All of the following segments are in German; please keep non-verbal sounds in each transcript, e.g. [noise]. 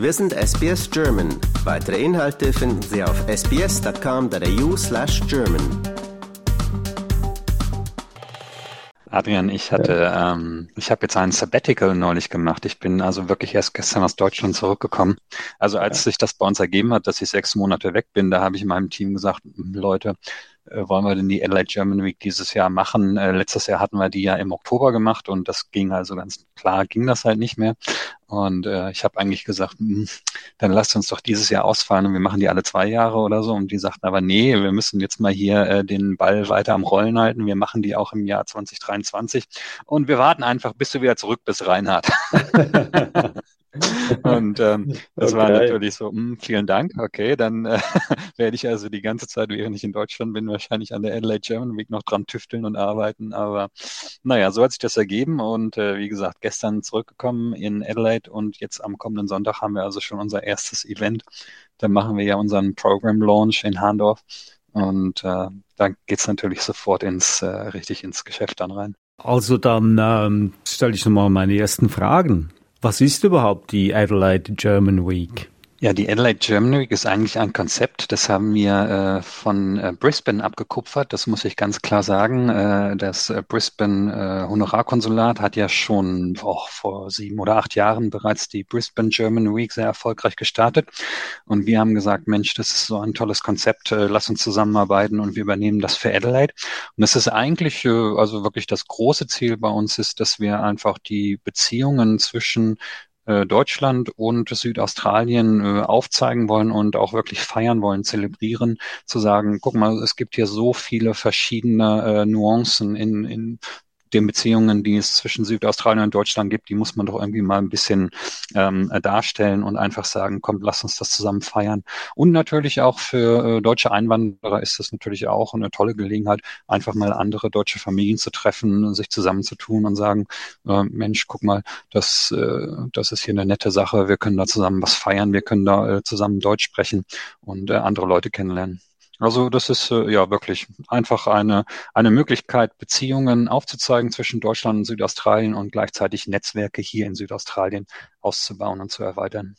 Wir sind SBS German. Weitere Inhalte finden Sie auf sbs.com.au slash German. Adrian, ich hatte, ähm, ich habe jetzt ein Sabbatical neulich gemacht. Ich bin also wirklich erst gestern aus Deutschland zurückgekommen. Also als ja. sich das bei uns ergeben hat, dass ich sechs Monate weg bin, da habe ich meinem Team gesagt, Leute, äh, wollen wir denn die Adelaide German Week dieses Jahr machen? Äh, letztes Jahr hatten wir die ja im Oktober gemacht und das ging also ganz klar, ging das halt nicht mehr. Und äh, ich habe eigentlich gesagt, mh, hm, dann lasst uns doch dieses Jahr ausfallen und wir machen die alle zwei Jahre oder so. Und die sagten aber, nee, wir müssen jetzt mal hier äh, den Ball weiter am Rollen halten. Wir machen die auch im Jahr 2023. Und wir warten einfach, bis du wieder zurück bist, Reinhard. [laughs] Und ähm, das okay. war natürlich so, mh, hm, vielen Dank, okay, dann äh, [laughs] werde ich also die ganze Zeit, während ich in Deutschland bin, wahrscheinlich an der Adelaide German Week noch dran tüfteln und arbeiten. Aber naja, so hat sich das ergeben und äh, wie gesagt, gestern zurückgekommen in Adelaide und jetzt am kommenden Sonntag haben wir also schon unser erstes Event. Da machen wir ja unseren Program Launch in Handorf und äh, da geht's natürlich sofort ins äh, richtig ins Geschäft dann rein. Also dann ähm, stelle ich nochmal meine ersten Fragen. Was ist überhaupt die Adelaide German Week? Ja, die Adelaide German Week ist eigentlich ein Konzept, das haben wir äh, von äh, Brisbane abgekupfert, das muss ich ganz klar sagen. Äh, das äh, Brisbane äh, Honorarkonsulat hat ja schon oh, vor sieben oder acht Jahren bereits die Brisbane German Week sehr erfolgreich gestartet. Und wir haben gesagt, Mensch, das ist so ein tolles Konzept, äh, lass uns zusammenarbeiten und wir übernehmen das für Adelaide. Und es ist eigentlich, also wirklich das große Ziel bei uns ist, dass wir einfach die Beziehungen zwischen Deutschland und Südaustralien äh, aufzeigen wollen und auch wirklich feiern wollen, zelebrieren, zu sagen, guck mal, es gibt hier so viele verschiedene äh, Nuancen in, in den Beziehungen, die es zwischen Südaustralien und Deutschland gibt, die muss man doch irgendwie mal ein bisschen ähm, darstellen und einfach sagen, komm, lass uns das zusammen feiern. Und natürlich auch für äh, deutsche Einwanderer ist das natürlich auch eine tolle Gelegenheit, einfach mal andere deutsche Familien zu treffen, sich zusammenzutun und sagen, äh, Mensch, guck mal, das, äh, das ist hier eine nette Sache, wir können da zusammen was feiern, wir können da äh, zusammen Deutsch sprechen und äh, andere Leute kennenlernen. Also das ist äh, ja wirklich einfach eine, eine Möglichkeit, Beziehungen aufzuzeigen zwischen Deutschland und Südaustralien und gleichzeitig Netzwerke hier in Südaustralien auszubauen und zu erweitern.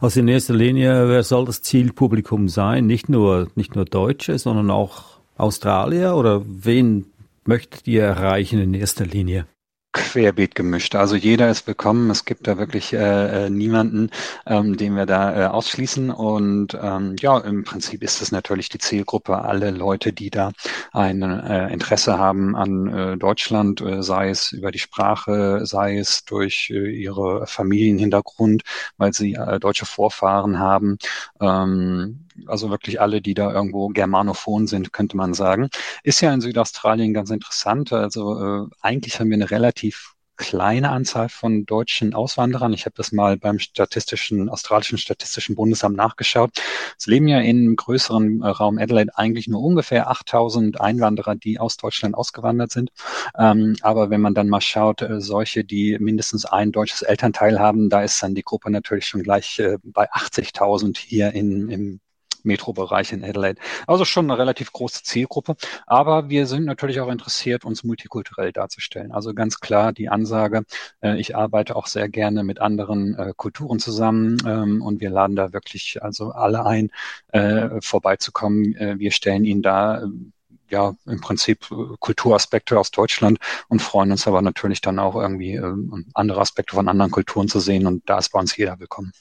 Also in erster Linie, wer soll das Zielpublikum sein? Nicht nur, nicht nur Deutsche, sondern auch Australier oder wen möchtet ihr erreichen in erster Linie? Querbeet gemischt. Also jeder ist willkommen. Es gibt da wirklich äh, äh, niemanden, ähm, den wir da äh, ausschließen. Und ähm, ja, im Prinzip ist es natürlich die Zielgruppe, alle Leute, die da ein äh, Interesse haben an äh, Deutschland, äh, sei es über die Sprache, sei es durch äh, ihre Familienhintergrund, weil sie äh, deutsche Vorfahren haben. Ähm, also wirklich alle, die da irgendwo germanophon sind, könnte man sagen. Ist ja in Südaustralien ganz interessant. Also äh, eigentlich haben wir eine relativ kleine Anzahl von deutschen Auswanderern. Ich habe das mal beim statistischen, australischen statistischen Bundesamt nachgeschaut. Es leben ja im größeren äh, Raum Adelaide eigentlich nur ungefähr 8000 Einwanderer, die aus Deutschland ausgewandert sind. Ähm, aber wenn man dann mal schaut, äh, solche, die mindestens ein deutsches Elternteil haben, da ist dann die Gruppe natürlich schon gleich äh, bei 80.000 hier in, im Metrobereich in Adelaide. Also schon eine relativ große Zielgruppe. Aber wir sind natürlich auch interessiert, uns multikulturell darzustellen. Also ganz klar die Ansage, äh, ich arbeite auch sehr gerne mit anderen äh, Kulturen zusammen ähm, und wir laden da wirklich also alle ein, äh, vorbeizukommen. Äh, wir stellen ihnen da äh, ja im Prinzip äh, Kulturaspekte aus Deutschland und freuen uns aber natürlich dann auch irgendwie äh, andere Aspekte von anderen Kulturen zu sehen und da ist bei uns jeder willkommen.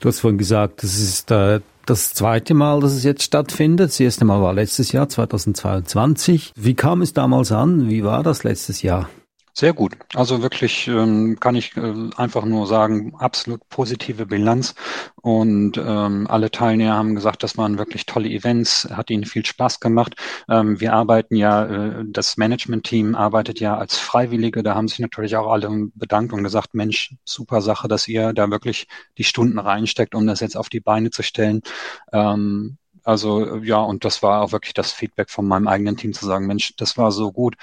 Du hast vorhin gesagt, das ist äh, das zweite Mal, dass es jetzt stattfindet. Das erste Mal war letztes Jahr, 2022. Wie kam es damals an? Wie war das letztes Jahr? Sehr gut. Also wirklich ähm, kann ich äh, einfach nur sagen, absolut positive Bilanz. Und ähm, alle Teilnehmer haben gesagt, das waren wirklich tolle Events, hat ihnen viel Spaß gemacht. Ähm, wir arbeiten ja, äh, das Management-Team arbeitet ja als Freiwillige. Da haben sich natürlich auch alle bedankt und gesagt, Mensch, super Sache, dass ihr da wirklich die Stunden reinsteckt, um das jetzt auf die Beine zu stellen. Ähm, also ja, und das war auch wirklich das Feedback von meinem eigenen Team zu sagen, Mensch, das war so gut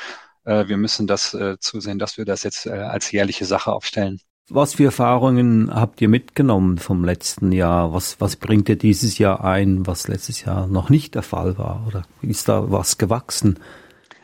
wir müssen das äh, zusehen, dass wir das jetzt äh, als jährliche Sache aufstellen. Was für Erfahrungen habt ihr mitgenommen vom letzten Jahr? Was, was bringt ihr dieses Jahr ein, was letztes Jahr noch nicht der Fall war? Oder ist da was gewachsen?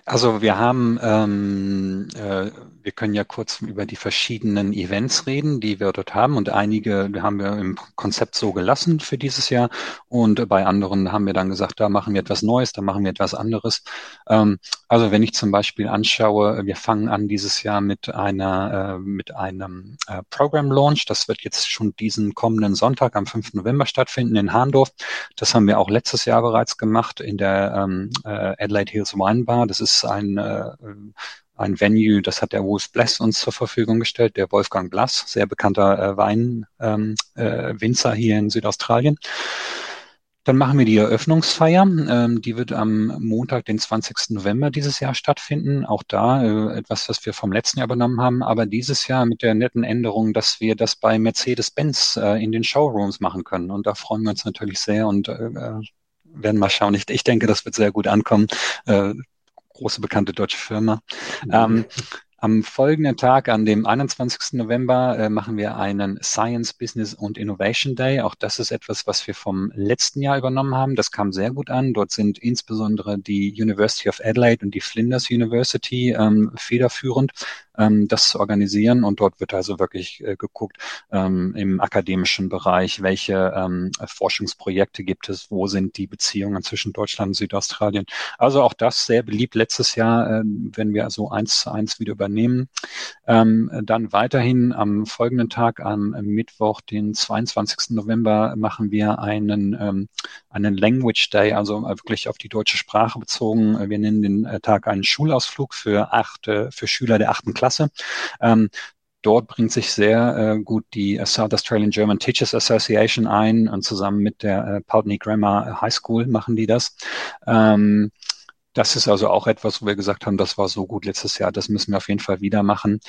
Also wir haben ähm, äh, wir können ja kurz über die verschiedenen Events reden, die wir dort haben. Und einige haben wir im Konzept so gelassen für dieses Jahr. Und bei anderen haben wir dann gesagt, da machen wir etwas Neues, da machen wir etwas anderes. Ähm, also wenn ich zum Beispiel anschaue, wir fangen an dieses Jahr mit einer, äh, mit einem äh, Program Launch. Das wird jetzt schon diesen kommenden Sonntag am 5. November stattfinden in Hahndorf. Das haben wir auch letztes Jahr bereits gemacht in der ähm, äh, Adelaide Hills Wine Bar. Das ist ein ein Venue, das hat der Wolf Bless uns zur Verfügung gestellt, der Wolfgang Blass, sehr bekannter äh, Wein, ähm, äh, hier in Südaustralien. Dann machen wir die Eröffnungsfeier. Ähm, die wird am Montag, den 20. November dieses Jahr stattfinden. Auch da äh, etwas, was wir vom letzten Jahr übernommen haben. Aber dieses Jahr mit der netten Änderung, dass wir das bei Mercedes-Benz äh, in den Showrooms machen können. Und da freuen wir uns natürlich sehr und äh, äh werden mal schauen. Ich, ich denke, das wird sehr gut ankommen. Äh, große bekannte deutsche Firma. Mhm. Ähm, am folgenden Tag, an dem 21. November, äh, machen wir einen Science, Business und Innovation Day. Auch das ist etwas, was wir vom letzten Jahr übernommen haben. Das kam sehr gut an. Dort sind insbesondere die University of Adelaide und die Flinders University ähm, federführend ähm, das zu organisieren. Und dort wird also wirklich äh, geguckt ähm, im akademischen Bereich, welche ähm, Forschungsprojekte gibt es, wo sind die Beziehungen zwischen Deutschland und Südaustralien. Also auch das sehr beliebt letztes Jahr, äh, wenn wir also eins zu eins wieder übernehmen. Ähm, dann weiterhin am folgenden Tag, am Mittwoch, den 22. November, machen wir einen, ähm, einen Language Day, also wirklich auf die deutsche Sprache bezogen. Wir nennen den äh, Tag einen Schulausflug für acht, für Schüler der achten Klasse. Ähm, dort bringt sich sehr äh, gut die äh, South Australian German Teachers Association ein und zusammen mit der äh, Poutney Grammar High School machen die das. Ähm, das ist also auch etwas, wo wir gesagt haben, das war so gut letztes Jahr, das müssen wir auf jeden Fall wieder machen.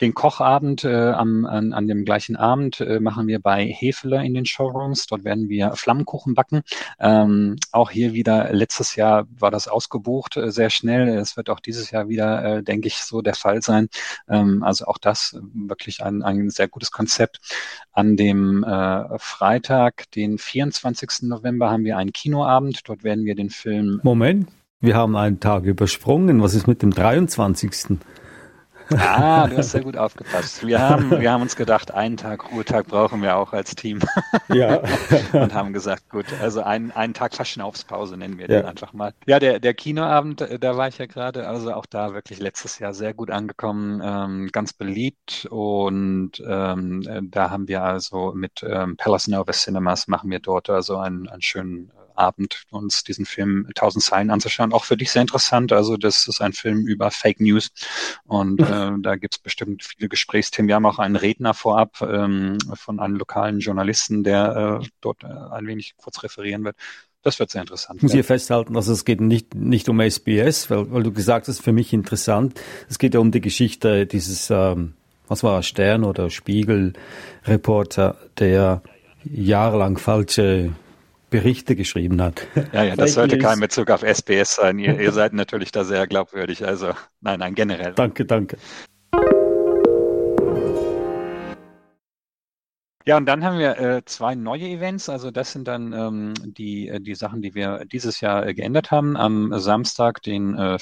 Den Kochabend äh, am, an, an dem gleichen Abend äh, machen wir bei Hefele in den Showrooms. Dort werden wir Flammenkuchen backen. Ähm, auch hier wieder, letztes Jahr war das ausgebucht äh, sehr schnell. Es wird auch dieses Jahr wieder, äh, denke ich, so der Fall sein. Ähm, also auch das wirklich ein, ein sehr gutes Konzept. An dem äh, Freitag, den 24. November, haben wir einen Kinoabend. Dort werden wir den Film. Moment. Wir haben einen Tag übersprungen. Was ist mit dem 23.? Ah, du hast sehr gut aufgepasst. Wir [laughs] haben, wir haben uns gedacht, einen Tag Ruhetag brauchen wir auch als Team. [laughs] Ja. Und haben gesagt, gut, also einen, einen Tag Verschnaufspause nennen wir ja. den einfach mal. Ja, der, der Kinoabend, äh, da war ich ja gerade, also auch da wirklich letztes Jahr sehr gut angekommen, ähm, ganz beliebt und ähm, äh, da haben wir also mit ähm, Palace Nova Cinemas machen wir dort also einen, einen schönen Abend uns diesen Film Tausend Zeilen anzuschauen. Auch für dich sehr interessant. Also das ist ein Film über Fake News und äh, da gibt es bestimmt viele Gesprächsthemen. Wir haben auch einen Redner vorab ähm, von einem lokalen Journalisten, der äh, dort äh, ein wenig kurz referieren wird. Das wird sehr interessant. Ich muss hier festhalten, dass es geht nicht, nicht um SBS, weil, weil du gesagt hast, für mich interessant. Es geht ja um die Geschichte dieses, ähm, was war Stern oder Spiegel-Reporter, der jahrelang falsche Berichte geschrieben hat. Ja, ja, das sollte kein Bezug auf SBS sein. Ihr, ihr seid natürlich da sehr glaubwürdig. Also nein, nein, generell. Danke, danke. Ja, und dann haben wir äh, zwei neue Events. Also das sind dann ähm, die, äh, die Sachen, die wir dieses Jahr äh, geändert haben. Am Samstag, den äh,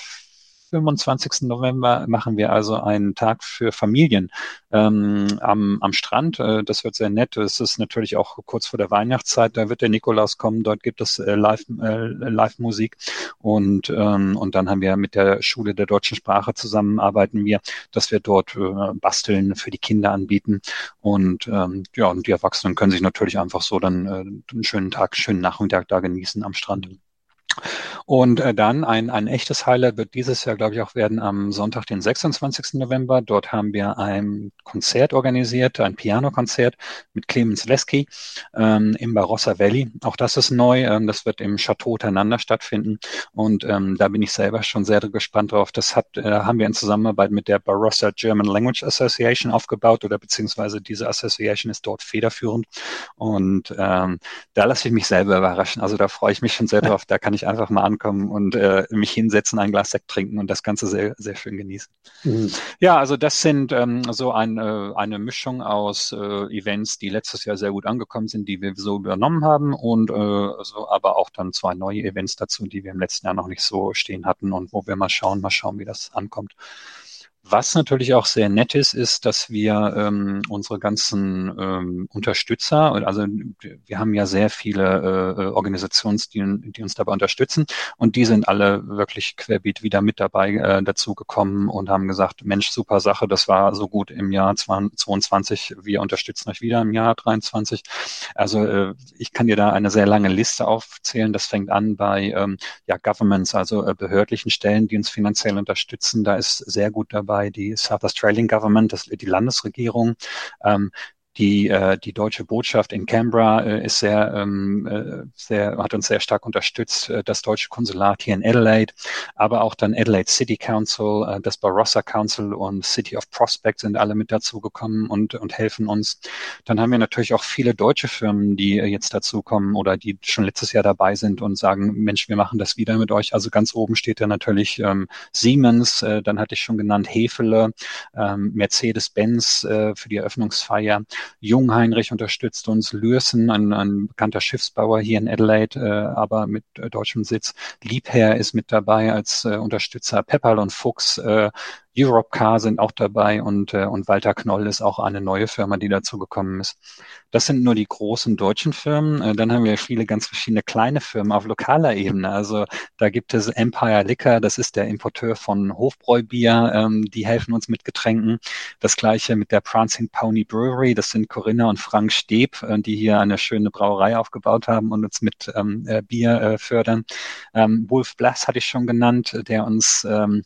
25. November machen wir also einen Tag für Familien ähm, am, am Strand. Äh, das wird sehr nett. Es ist natürlich auch kurz vor der Weihnachtszeit. Da wird der Nikolaus kommen. Dort gibt es äh, Live, äh, Live-Musik. Und, ähm, und dann haben wir mit der Schule der deutschen Sprache zusammenarbeiten wir, dass wir dort äh, Basteln für die Kinder anbieten. Und ähm, ja, und die Erwachsenen können sich natürlich einfach so dann äh, einen schönen Tag, schönen Nachmittag da genießen am Strand. Und äh, dann ein, ein echtes Highlight wird dieses Jahr, glaube ich, auch werden am Sonntag, den 26. November. Dort haben wir ein Konzert organisiert, ein Pianokonzert mit Clemens Lesky ähm, im Barossa Valley. Auch das ist neu. Ähm, das wird im Chateau Teinander stattfinden. Und ähm, da bin ich selber schon sehr gespannt drauf. Das hat, äh, haben wir in Zusammenarbeit mit der Barossa German Language Association aufgebaut oder beziehungsweise diese Association ist dort federführend. Und ähm, da lasse ich mich selber überraschen. Also da freue ich mich schon sehr [laughs] drauf. Da kann ich einfach mal ankommen und äh, mich hinsetzen, ein Glas Sekt trinken und das Ganze sehr, sehr schön genießen. Mhm. Ja, also das sind ähm, so ein, äh, eine Mischung aus äh, Events, die letztes Jahr sehr gut angekommen sind, die wir so übernommen haben und äh, so, aber auch dann zwei neue Events dazu, die wir im letzten Jahr noch nicht so stehen hatten und wo wir mal schauen, mal schauen, wie das ankommt. Was natürlich auch sehr nett ist, ist, dass wir ähm, unsere ganzen ähm, Unterstützer, also wir haben ja sehr viele äh, Organisationen, die, die uns dabei unterstützen und die sind alle wirklich querbeet wieder mit dabei äh, dazu gekommen und haben gesagt, Mensch, super Sache, das war so gut im Jahr 22, wir unterstützen euch wieder im Jahr 23. Also äh, ich kann dir da eine sehr lange Liste aufzählen. Das fängt an bei ähm, ja, Governments, also äh, behördlichen Stellen, die uns finanziell unterstützen. Da ist sehr gut dabei die South Australian Government, das, die Landesregierung. Ähm, die, äh, die deutsche Botschaft in Canberra äh, ist sehr, ähm, äh, sehr, hat uns sehr stark unterstützt, äh, das deutsche Konsulat hier in Adelaide, aber auch dann Adelaide City Council, äh, das Barossa Council und City of Prospect sind alle mit dazugekommen und, und helfen uns. Dann haben wir natürlich auch viele deutsche Firmen, die äh, jetzt dazukommen oder die schon letztes Jahr dabei sind und sagen, Mensch, wir machen das wieder mit euch. Also ganz oben steht da natürlich ähm, Siemens, äh, dann hatte ich schon genannt Hefele, ähm, Mercedes-Benz äh, für die Eröffnungsfeier. Jungheinrich unterstützt uns, Lürsen, ein, ein bekannter Schiffsbauer hier in Adelaide, äh, aber mit äh, deutschem Sitz. Liebherr ist mit dabei als äh, Unterstützer. Pepperl und Fuchs äh, Europcar sind auch dabei und, äh, und Walter Knoll ist auch eine neue Firma, die dazu gekommen ist. Das sind nur die großen deutschen Firmen. Äh, dann haben wir viele ganz verschiedene kleine Firmen auf lokaler Ebene. Also da gibt es Empire Liquor, das ist der Importeur von Hofbräubier, ähm, die helfen uns mit Getränken. Das gleiche mit der Prancing Pony Brewery, das sind Corinna und Frank Steb, äh, die hier eine schöne Brauerei aufgebaut haben und uns mit ähm, äh, Bier äh, fördern. Ähm, Wolf Blass hatte ich schon genannt, der uns ähm,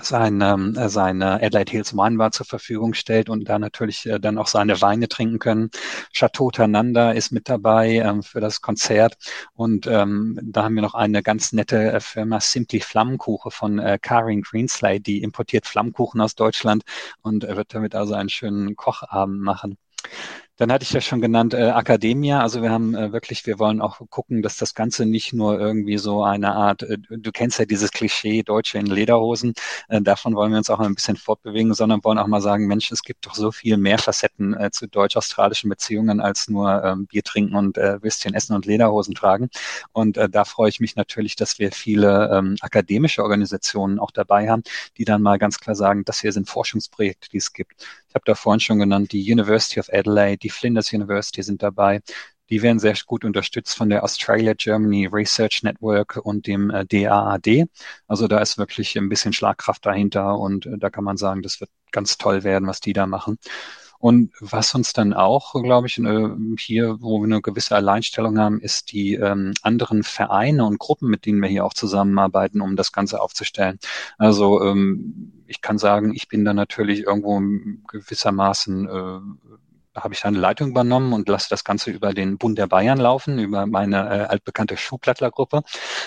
seine, ähm, seine Adelaide Hills Weinbar zur Verfügung stellt und da natürlich äh, dann auch seine Weine trinken können. Chateau Tananda ist mit dabei ähm, für das Konzert und ähm, da haben wir noch eine ganz nette äh, Firma Simply Flammkuche von äh, Karin Greensley, die importiert Flammkuchen aus Deutschland und äh, wird damit also einen schönen Kochabend machen. Dann hatte ich ja schon genannt äh, Academia. Also wir haben äh, wirklich, wir wollen auch gucken, dass das Ganze nicht nur irgendwie so eine Art, äh, du kennst ja dieses Klischee Deutsche in Lederhosen, äh, davon wollen wir uns auch ein bisschen fortbewegen, sondern wollen auch mal sagen, Mensch, es gibt doch so viel mehr Facetten äh, zu deutsch-australischen Beziehungen als nur ähm, Bier trinken und äh, Würstchen essen und Lederhosen tragen. Und äh, da freue ich mich natürlich, dass wir viele ähm, akademische Organisationen auch dabei haben, die dann mal ganz klar sagen, das hier sind Forschungsprojekte, die es gibt. Ich habe da vorhin schon genannt, die University of Adelaide, die Flinders University sind dabei. Die werden sehr gut unterstützt von der Australia Germany Research Network und dem äh, DAAD. Also da ist wirklich ein bisschen Schlagkraft dahinter und äh, da kann man sagen, das wird ganz toll werden, was die da machen. Und was uns dann auch, glaube ich, äh, hier, wo wir eine gewisse Alleinstellung haben, ist die ähm, anderen Vereine und Gruppen, mit denen wir hier auch zusammenarbeiten, um das Ganze aufzustellen. Also ähm, ich kann sagen, ich bin da natürlich irgendwo gewissermaßen äh, habe ich eine Leitung übernommen und lasse das Ganze über den Bund der Bayern laufen, über meine äh, altbekannte Schuhplattlergruppe.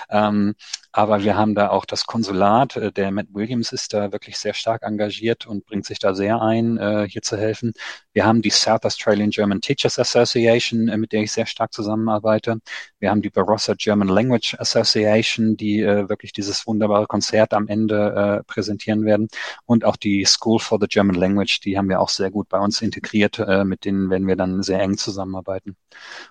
Ähm, aber wir haben da auch das Konsulat, äh, der Matt Williams ist da wirklich sehr stark engagiert und bringt sich da sehr ein, äh, hier zu helfen. Wir haben die South Australian German Teachers Association, äh, mit der ich sehr stark zusammenarbeite. Wir haben die Barossa German Language Association, die wirklich dieses wunderbare Konzert am Ende präsentieren werden. Und auch die School for the German Language, die haben wir auch sehr gut bei uns integriert. mit denen werden wir dann sehr eng zusammenarbeiten.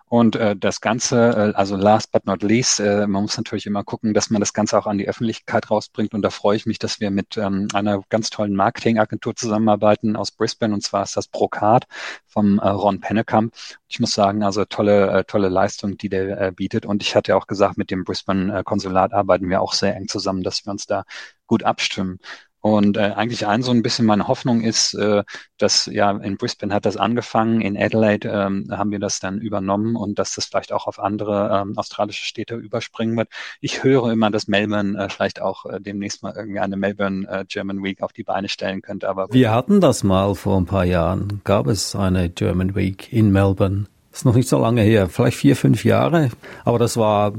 Und das Ganze, also last but not least, man muss natürlich immer gucken, dass man das Ganze auch an die Öffentlichkeit rausbringt. Und da freue ich mich, dass wir mit ähm, einer ganz tollen Marketingagentur zusammenarbeiten aus Brisbane. Und zwar ist das Brokat vom äh, Ron Pennekamp. Ich muss sagen, also tolle, äh, tolle Leistung, die der äh, bietet. Und ich hatte auch gesagt, mit dem Brisbane-Konsulat arbeiten wir auch sehr eng zusammen, dass wir uns da gut abstimmen. Und äh, eigentlich ein so ein bisschen meine Hoffnung ist, äh, dass ja in Brisbane hat das angefangen, in Adelaide ähm, haben wir das dann übernommen und dass das vielleicht auch auf andere ähm, australische Städte überspringen wird. Ich höre immer, dass Melbourne äh, vielleicht auch äh, demnächst mal irgendwie eine Melbourne äh, German Week auf die Beine stellen könnte. Aber wir hatten das mal vor ein paar Jahren. Gab es eine German Week in Melbourne? Ist noch nicht so lange her, vielleicht vier, fünf Jahre, aber das war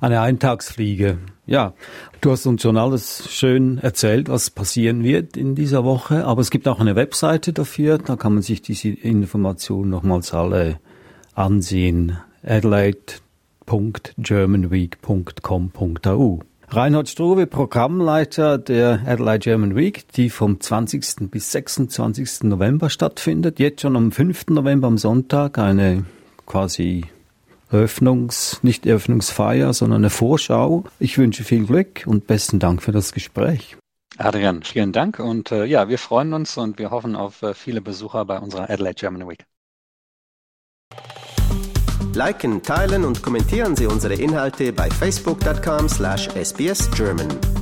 eine Eintagsfliege. Ja, du hast uns schon alles schön erzählt, was passieren wird in dieser Woche, aber es gibt auch eine Webseite dafür, da kann man sich diese Informationen nochmals alle ansehen. adelaide.germanweek.com.au Reinhard Struve, Programmleiter der Adelaide German Week, die vom 20. bis 26. November stattfindet. Jetzt schon am 5. November am Sonntag eine quasi Eröffnungs, nicht Eröffnungsfeier, sondern eine Vorschau. Ich wünsche viel Glück und besten Dank für das Gespräch. Adrian, vielen Dank und äh, ja, wir freuen uns und wir hoffen auf äh, viele Besucher bei unserer Adelaide German Week. Liken, teilen und kommentieren Sie unsere Inhalte bei facebook.com/sbsgerman.